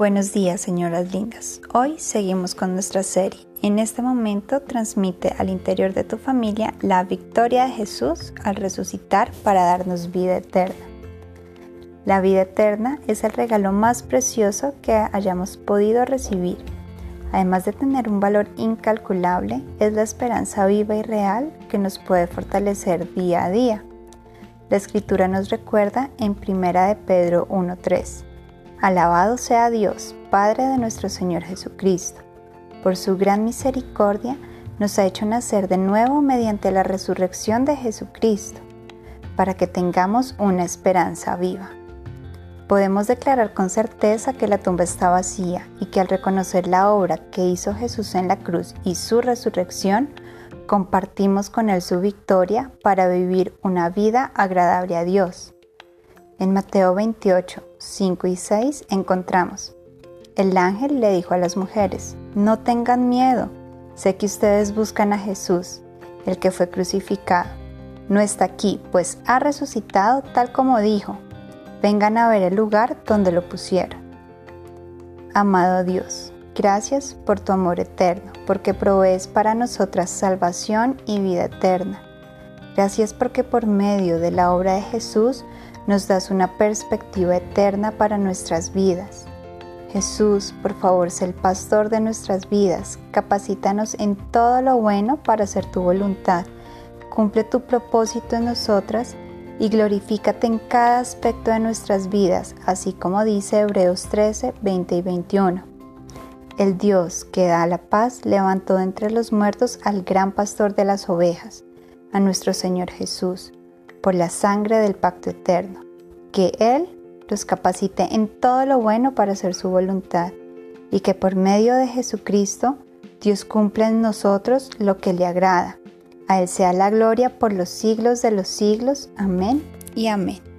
Buenos días, señoras lindas. Hoy seguimos con nuestra serie. En este momento transmite al interior de tu familia la victoria de Jesús al resucitar para darnos vida eterna. La vida eterna es el regalo más precioso que hayamos podido recibir. Además de tener un valor incalculable, es la esperanza viva y real que nos puede fortalecer día a día. La escritura nos recuerda en 1 de Pedro 1.3 Alabado sea Dios, Padre de nuestro Señor Jesucristo. Por su gran misericordia nos ha hecho nacer de nuevo mediante la resurrección de Jesucristo, para que tengamos una esperanza viva. Podemos declarar con certeza que la tumba está vacía y que al reconocer la obra que hizo Jesús en la cruz y su resurrección, compartimos con Él su victoria para vivir una vida agradable a Dios. En Mateo 28, 5 y 6 encontramos, el ángel le dijo a las mujeres, no tengan miedo, sé que ustedes buscan a Jesús, el que fue crucificado. No está aquí, pues ha resucitado tal como dijo. Vengan a ver el lugar donde lo pusieron. Amado Dios, gracias por tu amor eterno, porque provees para nosotras salvación y vida eterna. Gracias porque por medio de la obra de Jesús nos das una perspectiva eterna para nuestras vidas. Jesús, por favor, sé el pastor de nuestras vidas, capacítanos en todo lo bueno para hacer tu voluntad, cumple tu propósito en nosotras y glorifícate en cada aspecto de nuestras vidas, así como dice Hebreos 13, 20 y 21. El Dios que da la paz levantó de entre los muertos al gran pastor de las ovejas, a nuestro Señor Jesús por la sangre del pacto eterno, que Él los capacite en todo lo bueno para hacer su voluntad, y que por medio de Jesucristo Dios cumpla en nosotros lo que le agrada. A Él sea la gloria por los siglos de los siglos. Amén y amén.